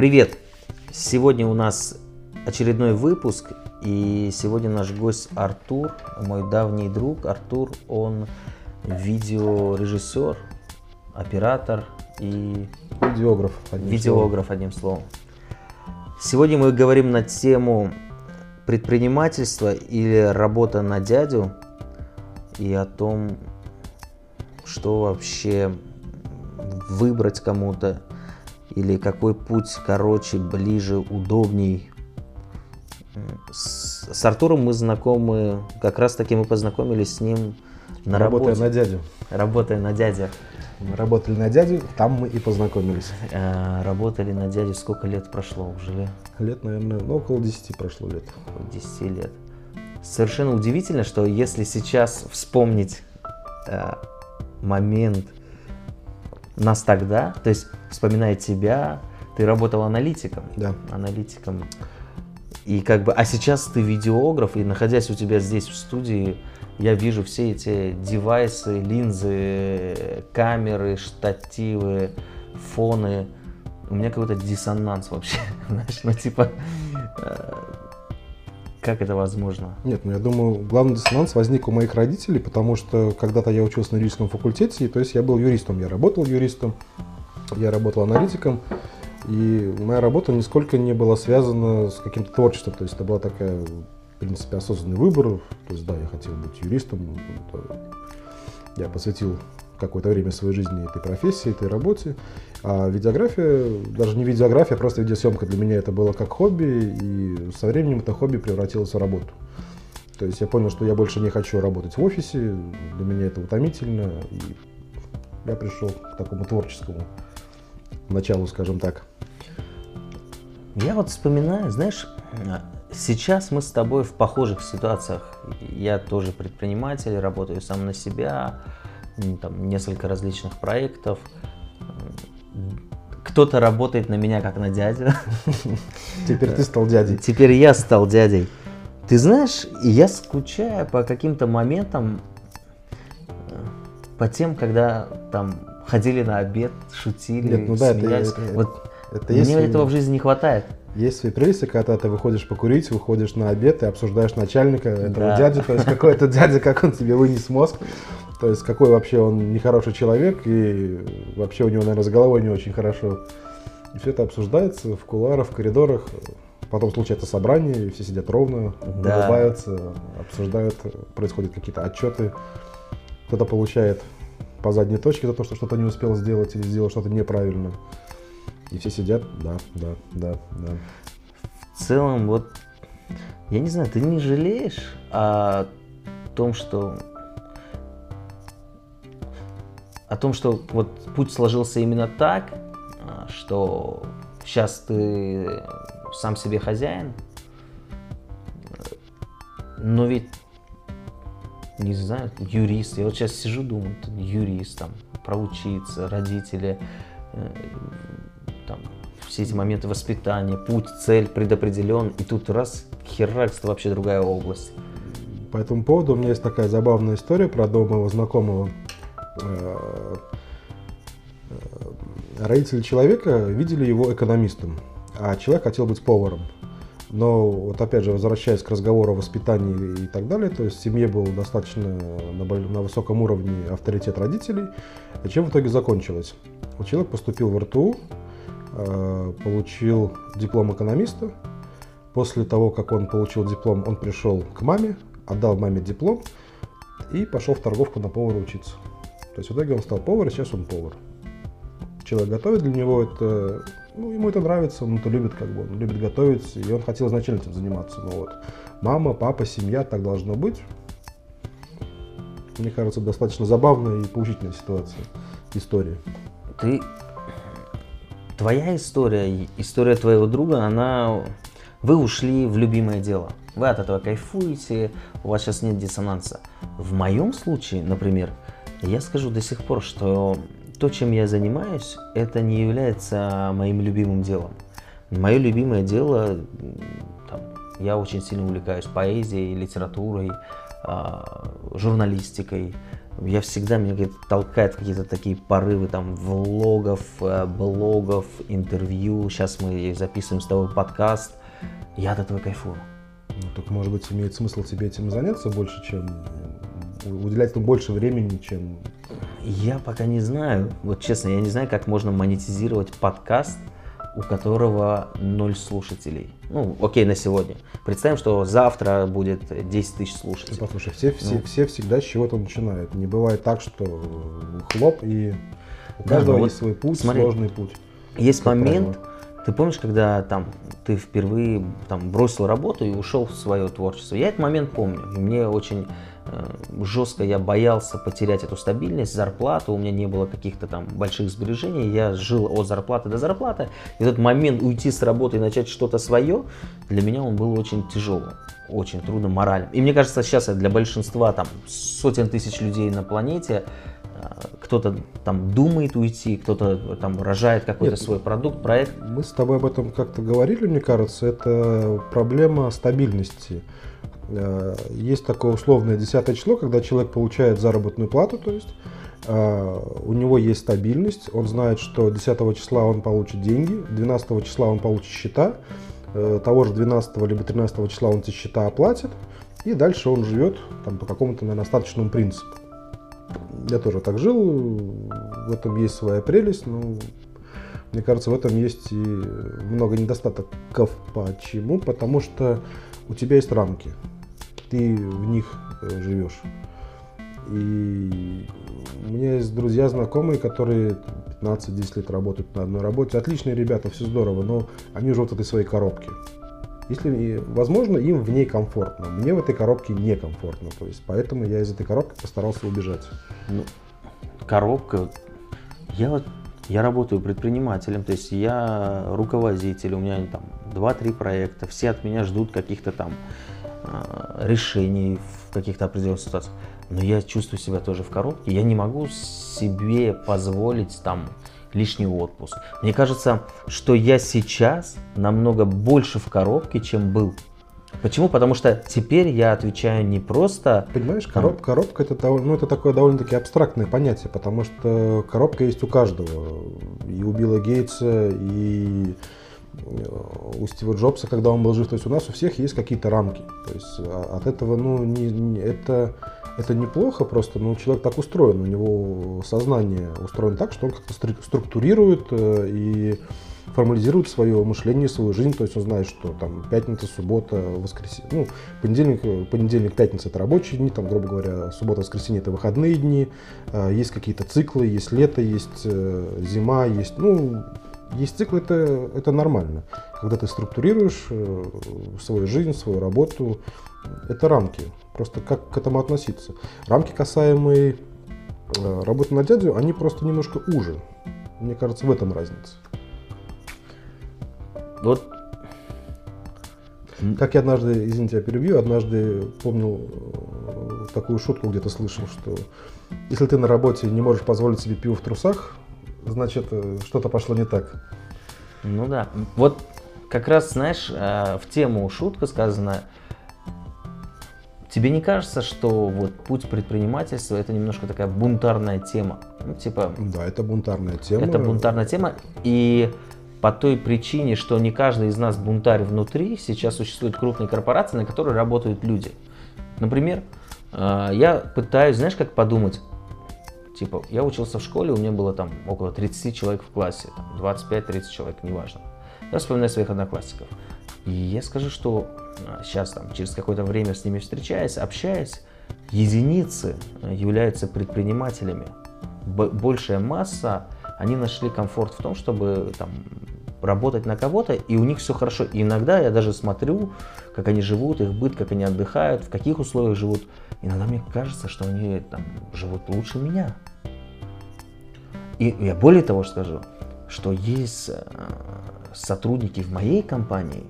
Привет! Сегодня у нас очередной выпуск, и сегодня наш гость Артур, мой давний друг. Артур, он видеорежиссер, оператор и Видеограф. одним видеограф, словом. одним словом. Сегодня мы говорим на тему предпринимательства или работа на дядю и о том, что вообще выбрать кому-то или какой путь короче, ближе, удобней. С, с Артуром мы знакомы, как раз таки мы познакомились с ним на Работая работе. на дядю. Работая на дядя. Мы работали на дядю, там мы и познакомились. Э, Работали на дядю, сколько лет прошло уже? Лет, наверное, ну, около 10 прошло лет. 10 лет. Совершенно удивительно, что если сейчас вспомнить э, момент нас тогда, то есть вспоминая тебя, ты работал аналитиком. Да. Аналитиком. И как бы, а сейчас ты видеограф, и находясь у тебя здесь в студии, я вижу все эти девайсы, линзы, камеры, штативы, фоны. У меня какой-то диссонанс вообще. Знаешь, ну типа, э, как это возможно? Нет, ну я думаю, главный диссонанс возник у моих родителей, потому что когда-то я учился на юридическом факультете, то есть я был юристом, я работал юристом, я работал аналитиком, и моя работа нисколько не была связана с каким-то творчеством, то есть это была такая, в принципе, осознанный выбор, то есть да, я хотел быть юристом, я посвятил какое-то время своей жизни этой профессии, этой работе, а видеография, даже не видеография, а просто видеосъемка для меня это было как хобби, и со временем это хобби превратилось в работу. То есть я понял, что я больше не хочу работать в офисе, для меня это утомительно, и я пришел к такому творческому началу, скажем так. Я вот вспоминаю, знаешь, сейчас мы с тобой в похожих ситуациях. Я тоже предприниматель, работаю сам на себя, там несколько различных проектов. Кто-то работает на меня как на дядю. Теперь ты стал дядей. Теперь я стал дядей. Ты знаешь, я скучаю по каким-то моментам, э, по тем, когда там ходили на обед, шутили, Нет, ну да, это- смеялись. это- вот Это мне если- этого в жизни не хватает. Есть свои прелести, когда ты выходишь покурить, выходишь на обед и обсуждаешь начальника этого Да. дядю, то есть какой это дядя, как он тебе вынес мозг, то есть какой вообще он нехороший человек и вообще у него, наверное, с головой не очень хорошо. И все это обсуждается в кулуарах, в коридорах. Потом случается собрание, и все сидят ровно, Да. улыбаются, обсуждают, происходят какие-то отчеты. Кто-то получает по задней точке за то, что что-то не успел сделать или сделал что-то неправильно. И все сидят, да, да, да, да. в целом, вот, я не знаю, ты не жалеешь о том, что о том, что вот путь сложился именно так, а, что сейчас ты сам себе хозяин, но ведь не знаю, юрист. Я вот сейчас сижу, думаю, ты юрист, там, проучиться, родители, э, там, все эти моменты воспитания, путь, цель предопределен, и тут раз, херакс, это вообще другая область. По этому поводу у меня есть такая забавная история про одного моего знакомого. Э, э, Родители человека видели его экономистом, а человек хотел быть поваром. Но вот опять же, возвращаясь к разговору о воспитании и так далее, то есть в семье был достаточно на, на высоком уровне авторитет родителей. И чем в итоге закончилось? Человек поступил в РТУ, получил диплом экономиста, После того, как он получил диплом, он пришел к маме, отдал маме диплом и пошел в торговку на повара учиться. То есть в итоге он стал повар, и сейчас он повар. Человек готовит для него это, ну, ему это нравится, он это любит, как бы, он любит готовить, и он хотел изначально этим заниматься. Но вот мама, папа, семья, так должно быть. Мне кажется, достаточно забавная и поучительная ситуация, история. Ты, твоя история, история твоего друга, она, вы ушли в любимое дело. Вы от этого кайфуете, у вас сейчас нет диссонанса. В моем случае, например, я скажу до сих пор, что то, чем я занимаюсь, это не является моим любимым делом. Мое любимое дело, там, я очень сильно увлекаюсь поэзией, литературой, а, журналистикой. Я всегда, меня говорит, толкает какие-то такие порывы там влогов, э, блогов, интервью. Сейчас мы записываем с тобой подкаст. Я от этого кайфую. Ну, так, может быть, имеет смысл тебе этим заняться больше, чем уделять этому больше времени, чем... Я пока не знаю. Вот честно, я не знаю, как можно монетизировать подкаст, у которого ноль слушателей. Ну, окей, на сегодня. Представим, что завтра будет 10 тысяч слушателей. Ну, послушай, все, все, ну. все всегда с чего-то начинают. Не бывает так, что хлоп, и у каждого да, есть вот свой путь, смотри, сложный путь. Есть момент, правило. ты помнишь, когда там ты впервые там бросил работу и ушел в свое творчество? Я этот момент помню. И мне очень жестко я боялся потерять эту стабильность, зарплату, у меня не было каких-то там больших сбережений, я жил от зарплаты до зарплаты. И этот момент уйти с работы и начать что-то свое, для меня он был очень тяжелым, очень трудно морально. И мне кажется, сейчас для большинства там сотен тысяч людей на планете э, кто-то там думает уйти, кто-то там рожает какой-то Нет, свой продукт, проект. Мы с тобой об этом как-то говорили, мне кажется, это проблема стабильности. Э, есть такое условное десятое число, когда человек получает заработную плату, то есть э, у него есть стабильность, он знает, что 10 числа он получит деньги, 12 числа он получит счета, э, того же 12 либо 13 числа он эти счета оплатит, и дальше он живет там, по какому-то наверное, остаточному принципу. Я тоже так жил, в этом есть своя прелесть, но мне кажется, в этом есть и много недостатков. Почему? Потому что у тебя есть рамки ты в них э, живешь. И у меня есть друзья, знакомые, которые 15-10 лет работают на одной работе. Отличные ребята, все здорово, но они живут в этой своей коробке. Если, возможно, им в ней комфортно. Мне в этой коробке некомфортно. То есть, поэтому я из этой коробки постарался убежать. Ну, коробка. Я вот я работаю предпринимателем, то есть я руководитель, у меня там 2-3 проекта, все от меня ждут каких-то там решений в каких-то определенных ситуациях. Но я чувствую себя тоже в коробке. Я не могу себе позволить там лишний отпуск. Мне кажется, что я сейчас намного больше в коробке, чем был. Почему? Потому что теперь я отвечаю не просто... Понимаешь, короб, коробка это, ну, это такое довольно-таки абстрактное понятие, потому что коробка есть у каждого. И у Билла Гейтса, и у Стива Джобса, когда он был жив, то есть у нас у всех есть какие-то рамки. То есть а, от этого, ну, не, не, это, это неплохо просто, но человек так устроен, у него сознание устроено так, что он как-то структурирует э, и формализирует свое мышление, свою жизнь, то есть он знает, что там пятница, суббота, воскресенье, ну, понедельник, понедельник, пятница это рабочие дни, там, грубо говоря, суббота, воскресенье это выходные дни, э, есть какие-то циклы, есть лето, есть э, зима, есть, ну, есть цикл, это, это нормально. Когда ты структурируешь э, свою жизнь, свою работу, это рамки. Просто как к этому относиться. Рамки, касаемые э, работы на дядю, они просто немножко уже. Мне кажется, в этом разница. Вот. Как я однажды, извините, я перебью, однажды помнил э, такую шутку где-то слышал, что если ты на работе не можешь позволить себе пиво в трусах, значит, э, что-то пошло не так. Ну да. Вот как раз, знаешь, э, в тему шутка сказана. Тебе не кажется, что вот путь предпринимательства это немножко такая бунтарная тема? Ну, типа. Да, это бунтарная тема. Это бунтарная тема. И по той причине, что не каждый из нас бунтарь внутри, сейчас существуют крупные корпорации, на которые работают люди. Например, э, я пытаюсь, знаешь, как подумать, Типа, я учился в школе, у меня было там около 30 человек в классе, 25-30 человек, неважно. Я вспоминаю своих одноклассников. И я скажу, что сейчас а, там через какое-то время с ними встречаясь, общаясь, единицы а, являются предпринимателями. Большая масса, они нашли комфорт в том, чтобы там работать на кого-то, и у них все хорошо. И иногда я даже смотрю, как они живут, их быт, как они отдыхают, в каких условиях живут. Иногда мне кажется, что они там живут лучше меня. И я более того скажу, что есть э, сотрудники в моей компании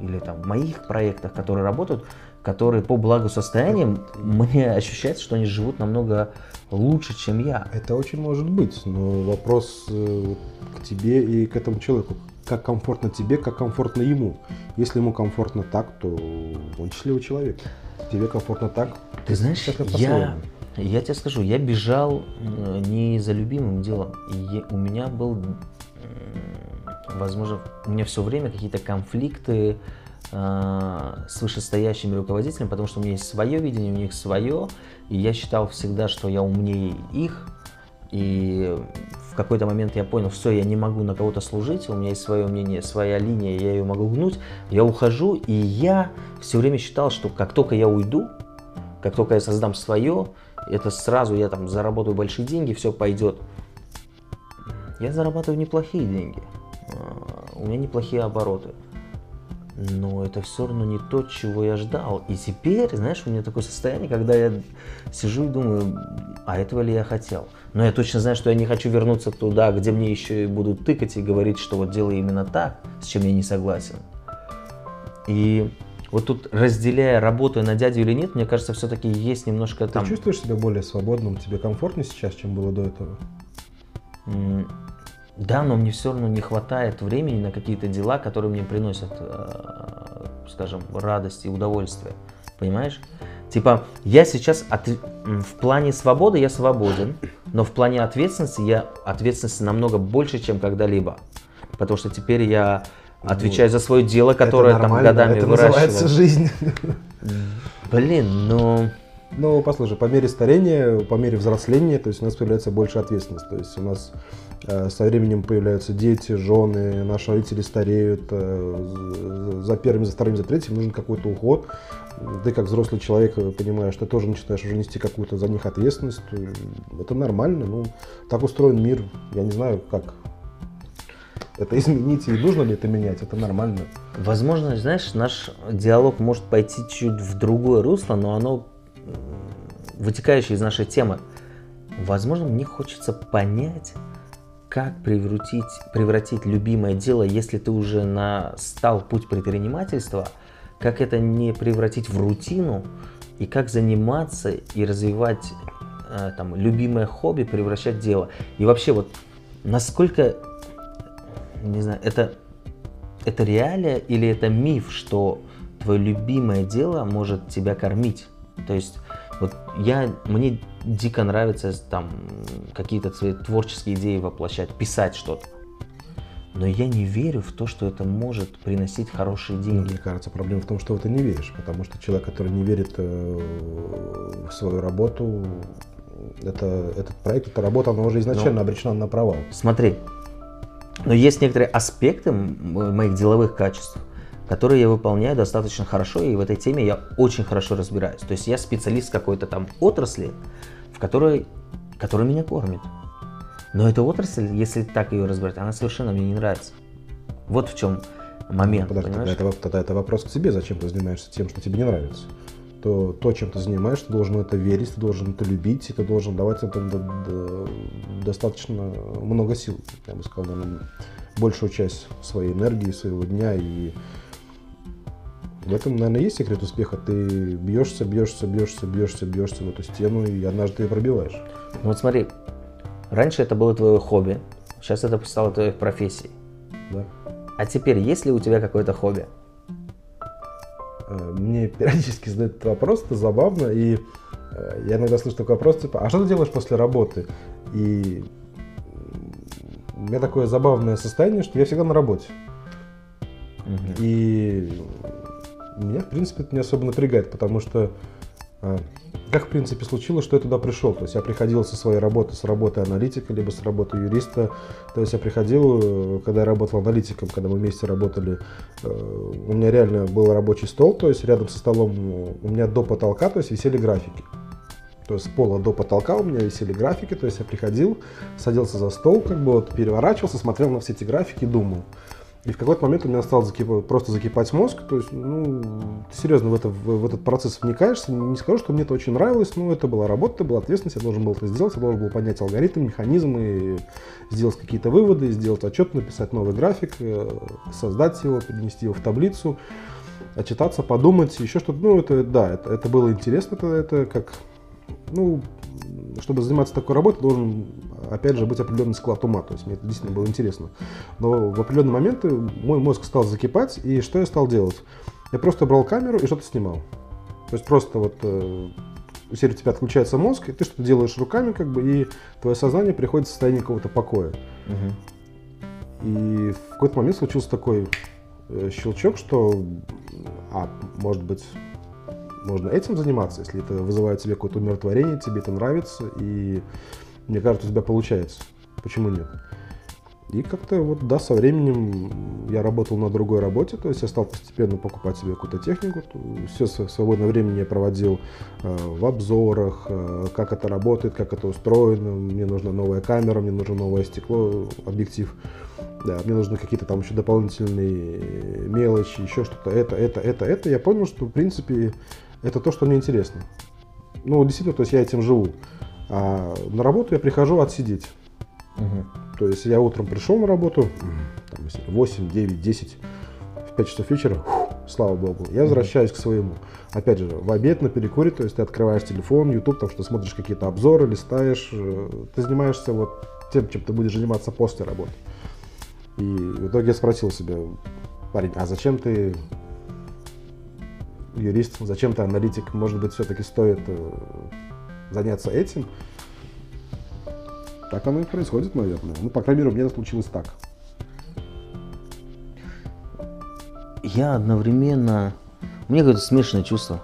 или там в моих проектах, которые работают, которые по благосостояниям мне ощущается, что они живут намного лучше, чем я. Это очень может быть, но вопрос э, к тебе и к этому человеку. Как комфортно тебе, как комфортно ему. Если ему комфортно так, то он счастливый человек. Тебе комфортно так. Ты знаешь, я Я тебе скажу, я бежал э, не за любимым делом. И у меня был, возможно, у меня все время какие-то конфликты э, с вышестоящими руководителями, потому что у меня есть свое видение, у них свое, и я считал всегда, что я умнее их, и в какой-то момент я понял, все, я не могу на кого-то служить, у меня есть свое мнение, своя линия, я ее могу гнуть, я ухожу, и я все время считал, что как только я уйду, как только я создам свое, это сразу я там заработаю большие деньги, все пойдет. Я зарабатываю неплохие деньги, а, у меня неплохие обороты но это все равно не то, чего я ждал. И теперь, знаешь, у меня такое состояние, когда я сижу и думаю, а этого ли я хотел? Но я точно знаю, что я не хочу вернуться туда, где мне еще и будут тыкать и говорить, что вот делай именно так, с чем я не согласен. И вот тут, разделяя, работаю на дядю или нет, мне кажется, все-таки есть немножко Ты там... чувствуешь себя более свободным? Тебе комфортнее сейчас, чем было до этого? Да, но мне все равно не хватает времени на какие-то дела, которые мне приносят, э, скажем, радость и удовольствие. Понимаешь? Типа, я сейчас от, в плане свободы я свободен, но в плане ответственности я ответственности намного больше, чем когда-либо. Потому что теперь я отвечаю за свое дело, которое там годами это выращивал. называется жизнь. Блин, ну... Ну, послушай, по мере старения, по мере взросления, то есть у нас появляется больше ответственность. То есть у нас Э, со временем появляются дети, жены, наши родители стареют. Э, за первым, за вторым, за третьим нужен какой-то уход. Ты как взрослый человек э, понимаешь, что ты тоже начинаешь уже нести какую-то за них ответственность. Это нормально. Ну, так устроен мир. Я не знаю, как это изменить и нужно ли это менять. Это нормально. Возможно, знаешь, наш диалог может пойти чуть в другое русло, но оно вытекающее из нашей темы. Возможно, мне хочется понять, как превратить, превратить любимое дело, если ты уже на, стал путь предпринимательства, как это не превратить в рутину, и как заниматься и развивать э, там, любимое хобби, превращать дело. И вообще вот насколько, не знаю, это, это реалия или это миф, что твое любимое дело может тебя кормить? То есть вот я, мне дико нравится там какие-то свои творческие идеи воплощать, писать что-то. Но я не верю в то, что это может приносить хорошие деньги. Мне кажется, проблема в том, что ты не веришь. Потому что человек, который не верит э, в свою работу, это, этот проект, эта работа, она уже изначально но, обречена на провал. Смотри, но есть некоторые аспекты моих деловых качеств, которые я выполняю достаточно хорошо, и в этой теме я очень хорошо разбираюсь. То есть я специалист какой-то там отрасли, в которой, которая меня кормит. Но эта отрасль, если так ее разбирать, она совершенно мне не нравится. Вот в чем момент. Подожди, тогда это, тогда это вопрос к тебе, зачем ты занимаешься тем, что тебе не нравится. То, то, чем ты занимаешься, ты должен это верить, ты должен это любить, и ты должен давать этому до, до, достаточно много сил, я бы сказал, наверное, большую часть своей энергии, своего дня и в этом, наверное, есть секрет успеха. Ты бьешься, бьешься, бьешься, бьешься, бьешься в эту стену, и однажды ее пробиваешь. Ну вот смотри, раньше это было твое хобби, сейчас это стало твоей профессией. Да. А теперь есть ли у тебя какое-то хобби? Э, мне периодически задают этот вопрос, это забавно, и э, я иногда слышу такой вопрос, типа, а что ты делаешь после работы? И у меня такое забавное состояние, что я всегда на работе. Угу. И меня, в принципе, это не особо напрягает, потому что а, как, в принципе, случилось, что я туда пришел. То есть я приходил со своей работы, с работы аналитика, либо с работы юриста. То есть я приходил, э, когда я работал аналитиком, когда мы вместе работали, э, у меня реально был рабочий стол, то есть рядом со столом у меня до потолка, то есть висели графики. То есть с пола до потолка у меня висели графики, то есть я приходил, садился за стол, как бы вот переворачивался, смотрел на все эти графики, думал. И в какой-то момент у меня стал закип... просто закипать мозг. То есть, ну, ты серьезно в, это, в, этот процесс вникаешься. Не скажу, что мне это очень нравилось, но это была работа, это была ответственность, я должен был это сделать, я должен был понять алгоритм, механизмы, сделать какие-то выводы, сделать отчет, написать новый график, э, создать его, перенести его в таблицу, отчитаться, подумать, еще что-то. Ну, это, да, это, это было интересно, это, это как, ну, чтобы заниматься такой работой, должен, опять же, быть определенный склад ума. То есть мне это действительно было интересно. Но в определенный момент мой мозг стал закипать, и что я стал делать? Я просто брал камеру и что-то снимал. То есть просто вот э, у тебя отключается мозг, и ты что-то делаешь руками, как бы, и твое сознание приходит в состояние какого-то покоя. И в какой-то момент случился такой э, щелчок, что, а, может быть, можно этим заниматься, если это вызывает тебе какое-то умиротворение, тебе это нравится, и мне кажется, у тебя получается. Почему нет? И как-то вот, да, со временем я работал на другой работе, то есть я стал постепенно покупать себе какую-то технику. Все свободное время я проводил э, в обзорах, э, как это работает, как это устроено. Мне нужна новая камера, мне нужно новое стекло, объектив. Да, мне нужны какие-то там еще дополнительные мелочи, еще что-то. Это, это, это, это. Я понял, что, в принципе, это то, что мне интересно. Ну, действительно, то есть я этим живу. А на работу я прихожу отсидеть. Мгм. То есть я утром пришел на работу, там, если 8, 9, 10, в 5 часов вечера, фух, слава богу, я возвращаюсь к своему. Опять же, в обед на перекуре, то есть ты открываешь телефон, YouTube, там что смотришь какие-то обзоры, листаешь, э, ты занимаешься вот тем, чем ты будешь заниматься после работы. И в итоге я спросил себя, парень, а зачем ты юрист, зачем ты аналитик, может быть, все-таки стоит э, заняться этим? Так оно и происходит, наверное. Ну, по крайней мере, у меня это случилось так. Я одновременно... У меня какое-то смешанное чувство.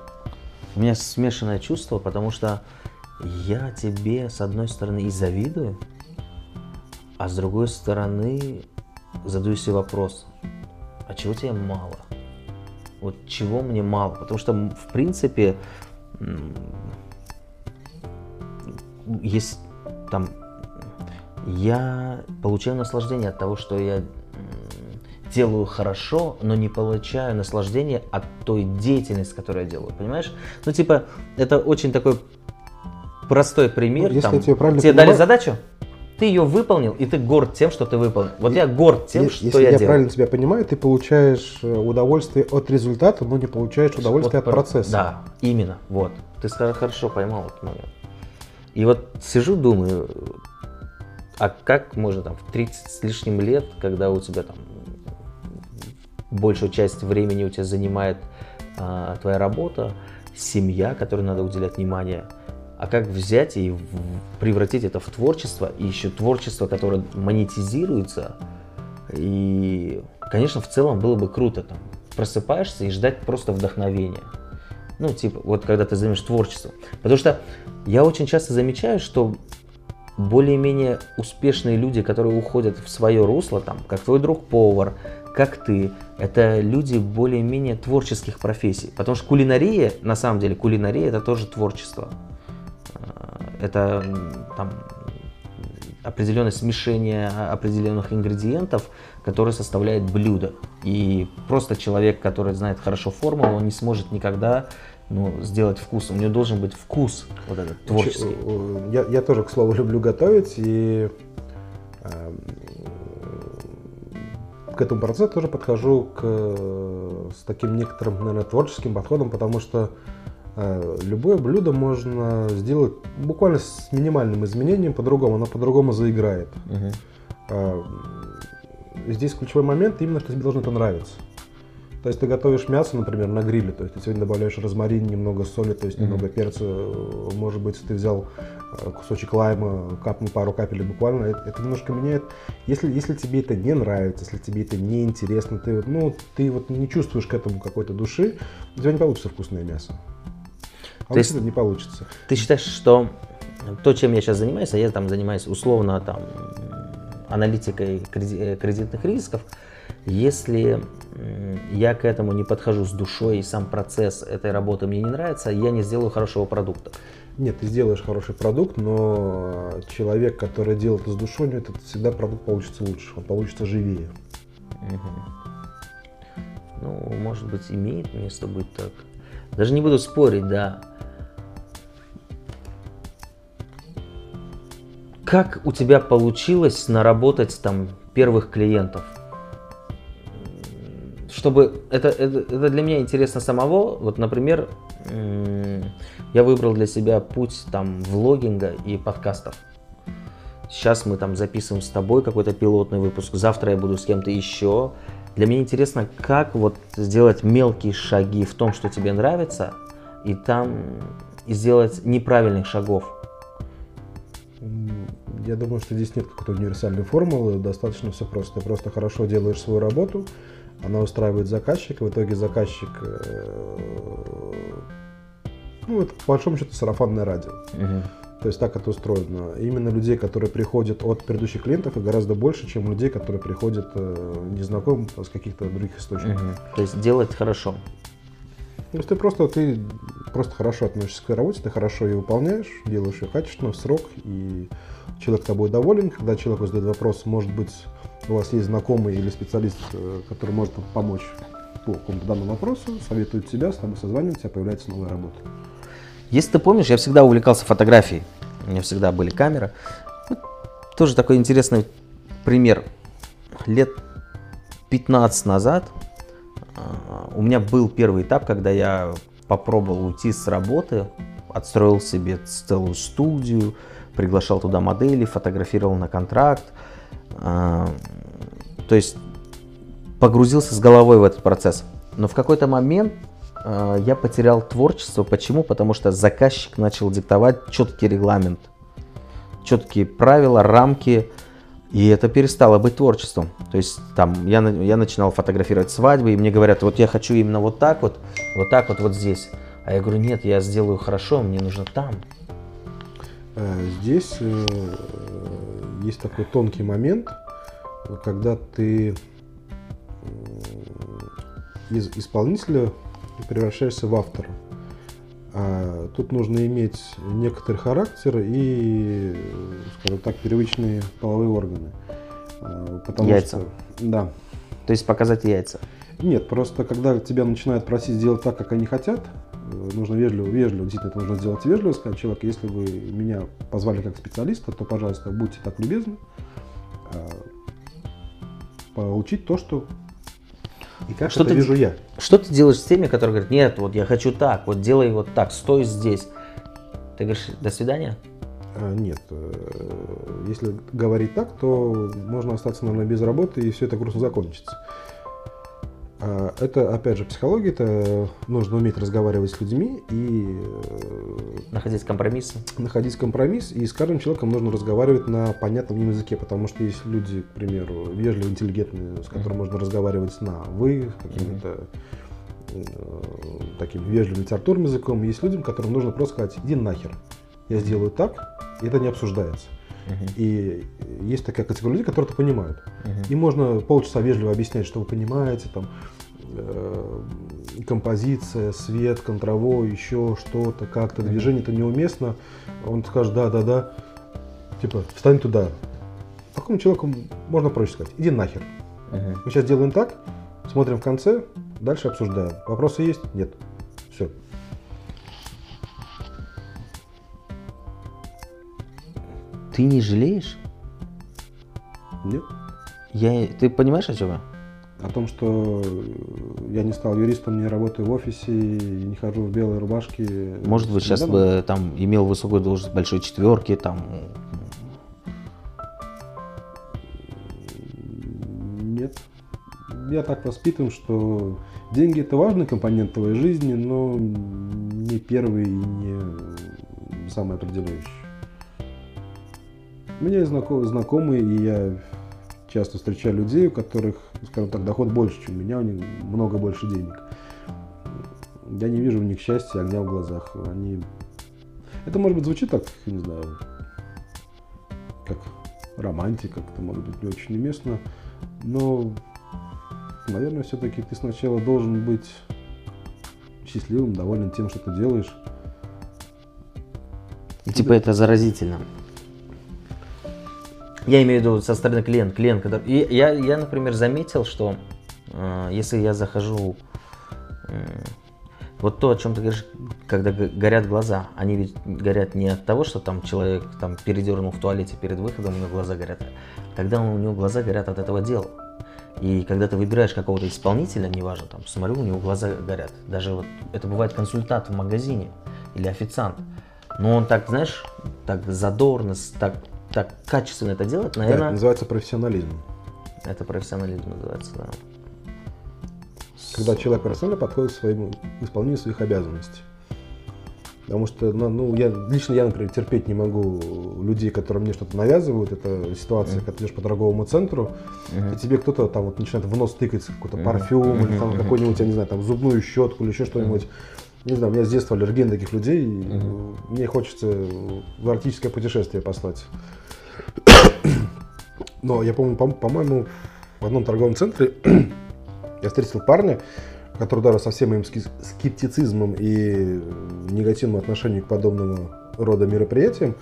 У меня смешанное чувство, потому что я тебе, с одной стороны, и завидую, а с другой стороны, задаю себе вопрос, а чего тебе мало? Вот чего мне мало? Потому что, в принципе, есть там... Я получаю наслаждение от того, что я делаю хорошо, но не получаю наслаждения от той деятельности, которую я делаю. Понимаешь? Ну, типа, это очень такой простой пример. Ну, если там, я тебя правильно тебе дали понимаю- задачу, ты ее выполнил, и ты горд тем, что ты выполнил. Вот я горд тем, Е- что Если я, я, делаю. правильно тебя понимаю, ты получаешь э, удовольствие от результата, но не получаешь удовольствие Вот от про- процесса. Да, именно, вот. Ты хорошо поймал этот момент. И вот сижу, думаю, а как можно там в 30 с лишним лет, когда у тебя там большую часть времени у тебя занимает а, твоя работа, семья, которой надо уделять внимание, а как взять и превратить это в творчество, и еще творчество, которое монетизируется, и, конечно, в целом было бы круто там просыпаешься и ждать просто вдохновения. Ну, типа, вот когда ты займешь творчеством. Потому что я очень часто замечаю, что более-менее успешные люди, которые уходят в свое русло, там, как твой друг повар, как ты, это люди более-менее творческих профессий. Потому что кулинария, на самом деле, кулинария это тоже творчество. А, Это там определенное смешение определенных ингредиентов, которое составляет блюдо. И просто человек, который знает хорошо формулу, он не сможет никогда ну, сделать вкус. У него должен быть вкус вот этот творческий. Ч- э, Я, я тоже, к слову, люблю готовить, и эм, к этому процессу тоже подхожу к, э, с таким некоторым, наверное, творческим подходом, потому что э, любое блюдо можно сделать буквально с минимальным изменением по-другому, оно по-другому заиграет. Мгм. А, Здесь ключевой момент именно, что тебе должно это нравиться. То есть ты готовишь мясо, например, на гриле, то есть ты сегодня добавляешь розмарин, немного соли, то есть Мгм. немного перца, может быть, ты взял э, кусочек лайма, капнул пару капель буквально, это, это немножко меняет. Если, если тебе это не нравится, если тебе это не интересно, ты, ну, ты вот не чувствуешь к этому какой-то души, у тебя не получится вкусное мясо. А То есть- это не получится. Ты считаешь, что то, чем я сейчас занимаюсь, а я там занимаюсь условно там аналитикой э, кредитных рисков, если я к этому не подхожу с душой и сам процесс этой работы мне не нравится, я не сделаю хорошего продукта. Нет, ты сделаешь хороший продукт, но человек, который делает это с душой, этот всегда продукт получится лучше, он получится живее. Ну, может быть, имеет место быть так. Даже не буду спорить, да. Как у тебя получилось наработать там первых клиентов? Чтобы это, это, это для меня интересно самого. Вот, например, я выбрал для себя путь там влогинга и подкастов. Сейчас мы там записываем с тобой какой-то пилотный выпуск, завтра я буду с кем-то еще. Для меня интересно, как вот сделать мелкие шаги в том, что тебе нравится, и там сделать неправильных шагов? Я думаю, что здесь нет какой-то универсальной формулы, достаточно все просто. Ты просто хорошо делаешь свою работу, она устраивает заказчика, в итоге заказчик, э, ну, это по большому счету сарафанное радио. То есть так это устроено. Именно людей, которые приходят от предыдущих клиентов, и гораздо больше, чем людей, которые приходят э, незнакомым с каких-то других источников. Мгм. То есть делать хорошо. То есть ты просто, ты просто хорошо относишься к своей работе, ты хорошо ее выполняешь, делаешь ее качественно, в срок, и человек тобой доволен. Когда человеку задает вопрос, может быть, у вас есть знакомый или специалист, э, который может помочь по какому-то данному вопросу, советует тебя, с тобой созванивается, появляется новая работа. Если ты помнишь, я всегда увлекался фотографией. У меня всегда были камеры. Тоже такой интересный пример. Лет 15 назад у меня был первый этап, когда я попробовал уйти с работы, отстроил себе целую студию, приглашал туда модели, фотографировал на контракт. А, То есть погрузился с головой в этот процесс. Но в какой-то момент э, я потерял творчество. Почему? Потому что заказчик начал диктовать четкий регламент, четкие правила, рамки. И это перестало быть творчеством. То есть там я, я начинал фотографировать свадьбы, и мне говорят, вот я хочу именно вот так вот, вот так вот, вот здесь. А я говорю, нет, я сделаю хорошо, мне нужно там. Э, Здесь э, есть такой тонкий момент, когда ты м, из исполнителя превращаешься в автора. А тут нужно иметь некоторый характер и, скажем так, первичные половые органы. А, Потому Яйца. Что, да. То есть показать яйца. Нет, просто когда тебя начинают просить сделать так, как они хотят, э, нужно вежливо, вежливо, действительно, это нужно сделать вежливо, сказать, человек, если вы меня позвали как специалиста, то, пожалуйста, будьте так любезны, э, получить то, что и как Что это ты вижу я. Что ты делаешь с теми, которые говорят, нет, вот я хочу так, вот делай вот так, стой здесь. Ты говоришь, до свидания? А, Нет, э, если говорить так, то можно остаться, наверное, без работы, и все это грустно закончится. А, Это, опять же, психология, это нужно уметь разговаривать с людьми и э, Находить компромиссы? находить компромисс, и с каждым человеком нужно разговаривать на понятном им языке, потому что есть люди, к примеру, вежливые, интеллигентные, с которыми можно разговаривать на «вы», с каким-то э, таким вежливым литературным языком. Есть людям, которым нужно просто сказать «иди нахер, я сделаю так», и это не обсуждается. И есть такая категория людей, которые это понимают. И можно полчаса вежливо объяснять, что вы понимаете, там, э, композиция, свет, контровой, еще что-то, как-то, движение это неуместно. Он скажет, да, да, да, типа, встань туда. Такому человеку можно проще сказать, иди нахер. Мы сейчас делаем так, смотрим в конце, дальше обсуждаем. Вопросы есть? Нет. Ты не жалеешь? Нет. Я... Ты понимаешь, о чем я? О том, что я не стал юристом, не работаю в офисе, не хожу в белой рубашке. Может быть, сейчас бы там имел высокую должность большой четверки, там. Нет. Я так воспитан, что деньги это важный компонент твоей жизни, но не первый и не самый определяющий. У меня есть знако- знакомые, и я часто встречаю людей, у которых, скажем так, доход больше, чем у меня, у них много больше денег. Я не вижу в них счастья, огня в глазах. Они... Это, может быть, звучит так, не знаю, как романтика, это может быть не очень уместно, но, наверное, все-таки ты сначала должен быть счастливым, доволен тем, что ты делаешь. Типа это заразительно. Я имею в виду со стороны клиента. Клиент, когда... И я, я, например, заметил, что э, если я захожу... э, вот то, о чем ты говоришь, когда горят глаза, они ведь горят не от того, что там человек там передернул в туалете перед выходом, у него глаза горят, а когда у него глаза горят от этого дела. И когда ты выбираешь какого-то исполнителя, неважно, там, смотрю, у него глаза горят. Даже вот это бывает консультант в магазине или официант. Но он так, знаешь, так задорно, так, так качественно это делает, Да, это наверное, называется профессионализм. это профессионализм называется, да. Когда человек профессионально подходит к своему исполнению своих обязанностей. Потому что, ну, ну, я, лично я, например, терпеть не могу людей, которые мне что-то навязывают. Это ситуация, когда ты идешь по торговому центру, и тебе кто-то там вот начинает в нос тыкать какой-то парфюм, или там какой-нибудь, я не знаю, там зубную щетку или еще что-нибудь. Не знаю, у меня с детства аллергия на таких людей. Мне хочется в арктическое путешествие послать. Но я помню, по- по-моему, в одном торговом центре я встретил парня, который даже со всем моим скептицизмом и негативным отношением к подобному рода мероприятиям,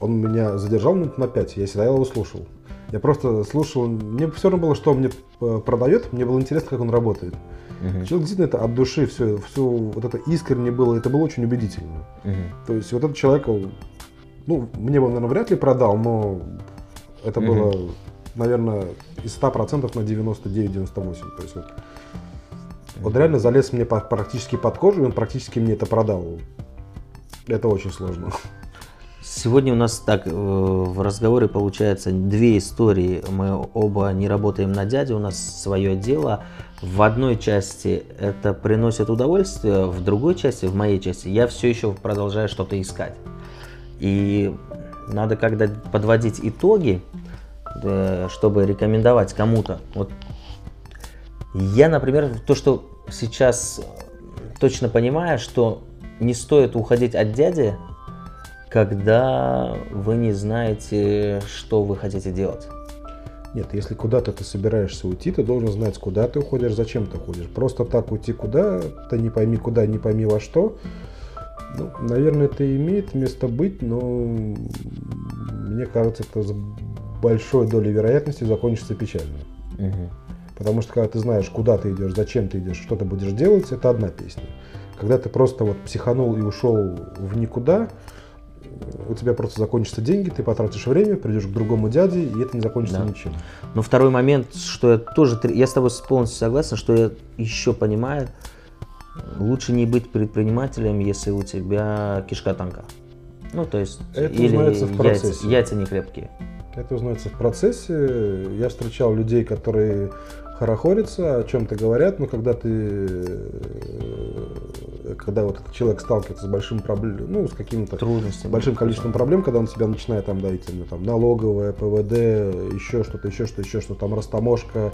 он меня задержал минут на пять, я стоял его слушал. Я просто слушал, мне все равно было, что он мне э, продает, мне было интересно, как он работает. Мгм. Человек действительно это от души, все, все вот это искренне было, это было очень убедительно. Мгм. То есть вот этот человек, ну, мне бы, наверное, вряд ли продал, но это Мгм. было, наверное, из 100% на 99-98. То есть вот, вот реально залез мне по- практически под кожу, и он практически мне это продал. Это очень сложно. Сегодня у нас так э, в разговоре получается две истории. Мы оба не работаем на дяде, у нас свое дело. В одной части это приносит удовольствие, в другой части, в моей части, я все еще продолжаю что-то искать. И надо, когда подводить итоги, э, чтобы рекомендовать кому-то. Вот я, например, то, что сейчас э, точно понимаю, что не стоит уходить от дяди, когда вы не знаете, что вы хотите делать. Нет, если куда-то ты собираешься уйти, ты должен знать, куда ты уходишь, зачем ты уходишь. Просто так уйти куда, ты не пойми куда, не пойми во что. Ну, наверное, это имеет место быть, но мне кажется, это с большой долей вероятности закончится печально. Потому что когда ты знаешь, куда ты идешь, зачем ты идешь, что ты будешь делать, это одна песня. Когда ты просто вот психанул и ушел в никуда, у тебя просто закончатся деньги, ты потратишь время, придешь к другому дяде, и это не закончится Да. ничем. Но второй момент, что я тоже, я с тобой полностью согласен, что я еще понимаю, лучше не быть предпринимателем, если у тебя кишка танка. Ну, то есть, Это или узнается в яйца, процессе. яйца не крепкие. Это узнается в процессе. Я встречал людей, которые хорохорятся, о чем-то говорят, но когда ты, э, когда вот этот человек сталкивается с большим проблемой, ну, с каким-то Трудности. с большим количеством проблем, когда он тебя начинает там давить, ну, там, налоговая, ПВД, еще что-то, еще что, еще что, там, растаможка,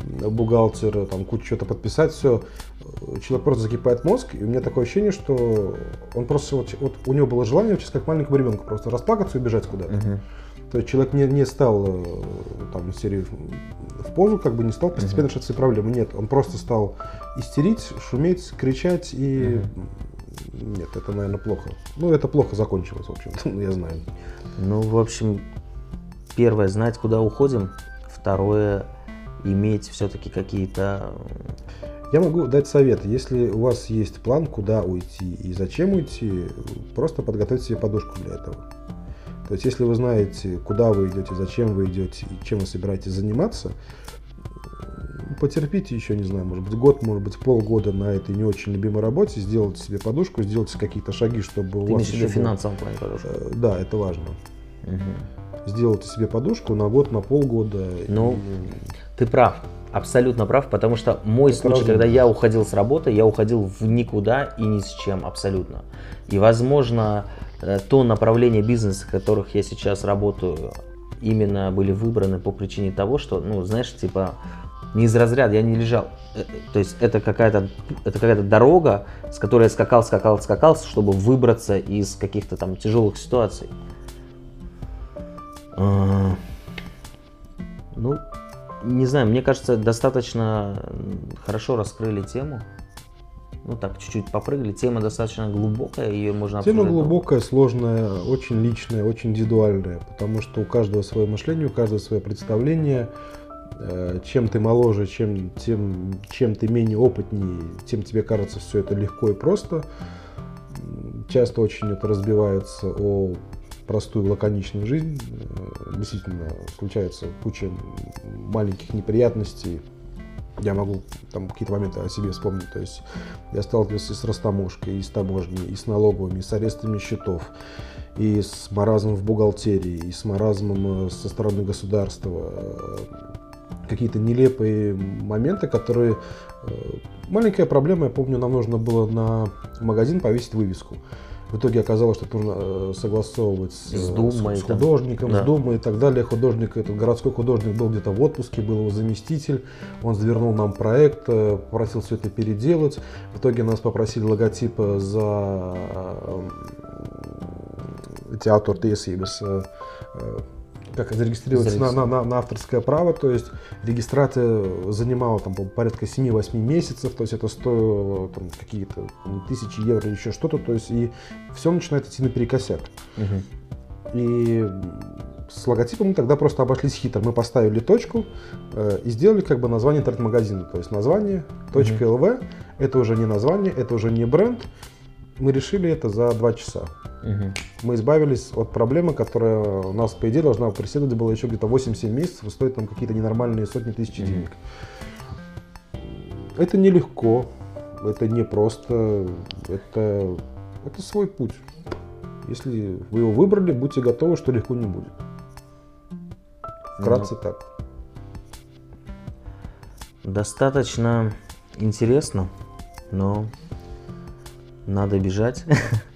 м, бухгалтер, там, кучу что-то подписать, все. Человек просто закипает мозг, и у меня такое ощущение, что он просто, вот, вот у него было желание, сейчас как маленькому ребенку, просто расплакаться и убежать куда-то. Мгм. То есть человек не, не стал э, там серии в позу, как бы не стал постепенно решать свои проблемы. Нет, он просто стал истерить, шуметь, кричать и нет, это, наверное, плохо. Ну, это плохо закончилось, в общем-то, я знаю. Ну, в общем, первое, знать, куда уходим. Второе, иметь все-таки какие-то... Я могу дать совет. Если у вас есть план, куда уйти и зачем уйти, просто подготовьте себе подушку для этого. То есть, если вы знаете, куда вы идете, зачем вы идете и чем вы собираетесь заниматься, потерпите еще, не знаю, может быть, год, может быть, полгода на этой не очень любимой работе, сделайте себе подушку, сделайте какие-то шаги, чтобы у Ты вас имеешь в виду еще финансовом плане подушку? Э, Да, это важно. Мгм. Сделайте себе подушку на год, на полгода. Ну, и- Ты прав, абсолютно прав, потому что мой Это случай, разумно. когда я уходил с работы, я уходил в никуда и ни с чем абсолютно. И, возможно, э, то направление бизнеса, в которых я сейчас работаю, именно были выбраны по причине того, что, ну, знаешь, типа, не из разряда, я не лежал. Э, э, То есть это какая-то это какая-то дорога, с которой я скакал, скакал, скакал, чтобы выбраться из каких-то там тяжелых ситуаций. А, Ну, не знаю, мне кажется, достаточно хорошо раскрыли тему. Ну так, чуть-чуть попрыгали. Тема достаточно глубокая, ее можно Тема обсуждать глубокая, сложная, очень личная, очень индивидуальная, потому что у каждого свое мышление, у каждого свое представление. Э, Чем ты моложе, чем, тем, чем ты менее опытнее, тем тебе кажется все это легко и просто. Часто очень это разбивается о простую лаконичную жизнь. Э, Действительно, случается куча маленьких неприятностей. Я могу там какие-то моменты о себе вспомнить. То есть я сталкивался и с растаможкой, и с таможней, и с налоговыми, и с арестами счетов, и с маразмом в бухгалтерии, и с маразмом э, со стороны государства. какие-то нелепые моменты, которые... Э, маленькая проблема, я помню, нам нужно было на магазин повесить вывеску. В итоге оказалось, что нужно э, согласовывать с, с, Думой, с художником, да. с Думой и так далее. Художник, этот городской художник был где-то в отпуске, был его заместитель. Он завернул нам проект, э, попросил все это переделать. В итоге нас попросили логотип за театр Тесибес как зарегистрироваться на, на, на, на авторское право, то есть регистрация занимала там порядка 7-8 месяцев, то есть это стоило там, какие-то тысячи евро или еще что-то, то есть и все начинает идти наперекосяк. Угу. И с логотипом мы тогда просто обошлись хитро. Мы поставили точку э, и сделали как бы название интернет-магазина. То есть название .lv, это уже не название, это уже не бренд. Мы решили это за два часа. Угу. Мы избавились от проблемы, которая у нас, по идее, должна преследовать было еще где-то 8-7 месяцев и стоить нам какие-то ненормальные сотни тысяч угу. денег. Это нелегко, это не просто, это, это свой путь. Если вы его выбрали, будьте готовы, что легко не будет. Вкратце ну, так. Достаточно интересно, но надо бежать.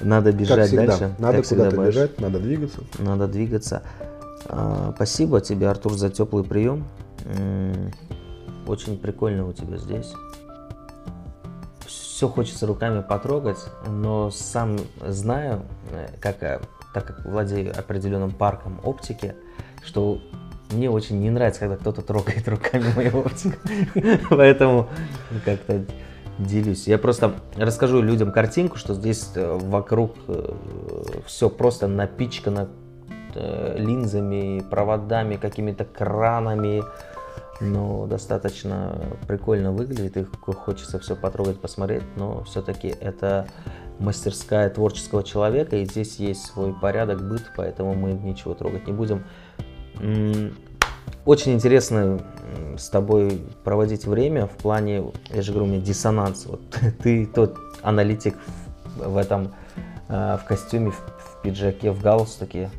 Надо бежать дальше. Надо куда-то бежать, надо двигаться. Надо двигаться. А, спасибо тебе, Артур, за теплый прием. Очень прикольно у тебя здесь. Все хочется руками потрогать, но сам знаю, э, как, э, так как владею определенным парком оптики, что мне очень не нравится, когда кто-то трогает руками мою оптику. Поэтому как-то делюсь. Я просто расскажу людям картинку, что здесь э, вокруг э, все просто напичкано э, линзами, проводами, какими-то кранами. Но достаточно прикольно выглядит, их хочется все потрогать, посмотреть, но все-таки это мастерская творческого человека, и здесь есть свой порядок, быт, поэтому мы ничего трогать не будем. Очень интересно с тобой проводить время в плане, я же говорю, у меня диссонанс. Вот ты тот аналитик в этом, э, в костюме, в пиджаке, в галстуке.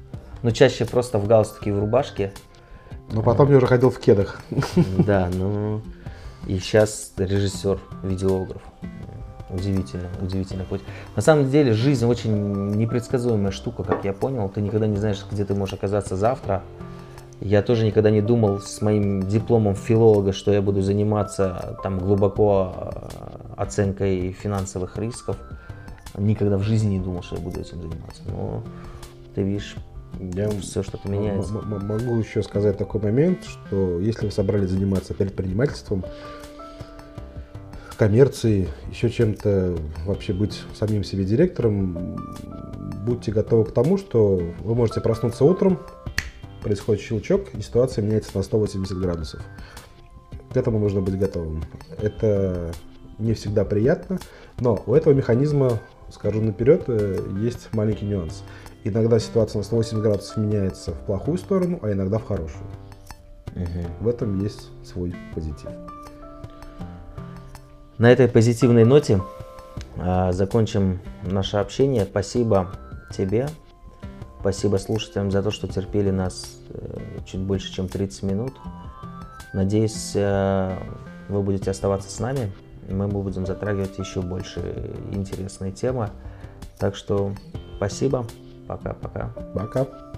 Ну, чаще просто в галстуке и в рубашке. Но потом я уже ходил в кедах. Да, ну и сейчас режиссер, видеограф. Удивительно, удивительный путь. На самом деле жизнь очень непредсказуемая штука, как я понял. Ты никогда не знаешь, где ты можешь оказаться завтра. Я тоже никогда не думал с моим дипломом филолога, что я буду заниматься там глубоко э, оценкой финансовых рисков. Никогда в жизни не думал, что я буду этим заниматься. Но ты видишь, я все что-то меняется. Могу еще сказать такой момент, что если вы собрались заниматься предпринимательством, коммерцией, еще чем-то, вообще быть самим себе директором, будьте готовы к тому, что вы можете проснуться утром, происходит щелчок, и ситуация меняется на 180 градусов. К этому нужно быть готовым. Это не всегда приятно, но у этого механизма, скажу наперед, э, есть маленький нюанс. Иногда ситуация на 180 градусов меняется в плохую сторону, а иногда в хорошую. Угу. В этом есть свой позитив. На этой позитивной ноте э, закончим наше общение. Спасибо тебе Спасибо слушателям за то, что терпели нас э, чуть больше, чем 30 минут. Надеюсь, э, вы будете оставаться с нами. Мы будем затрагивать еще больше интересные темы. Так что спасибо. Пока-пока. Пока. -пока. Пока.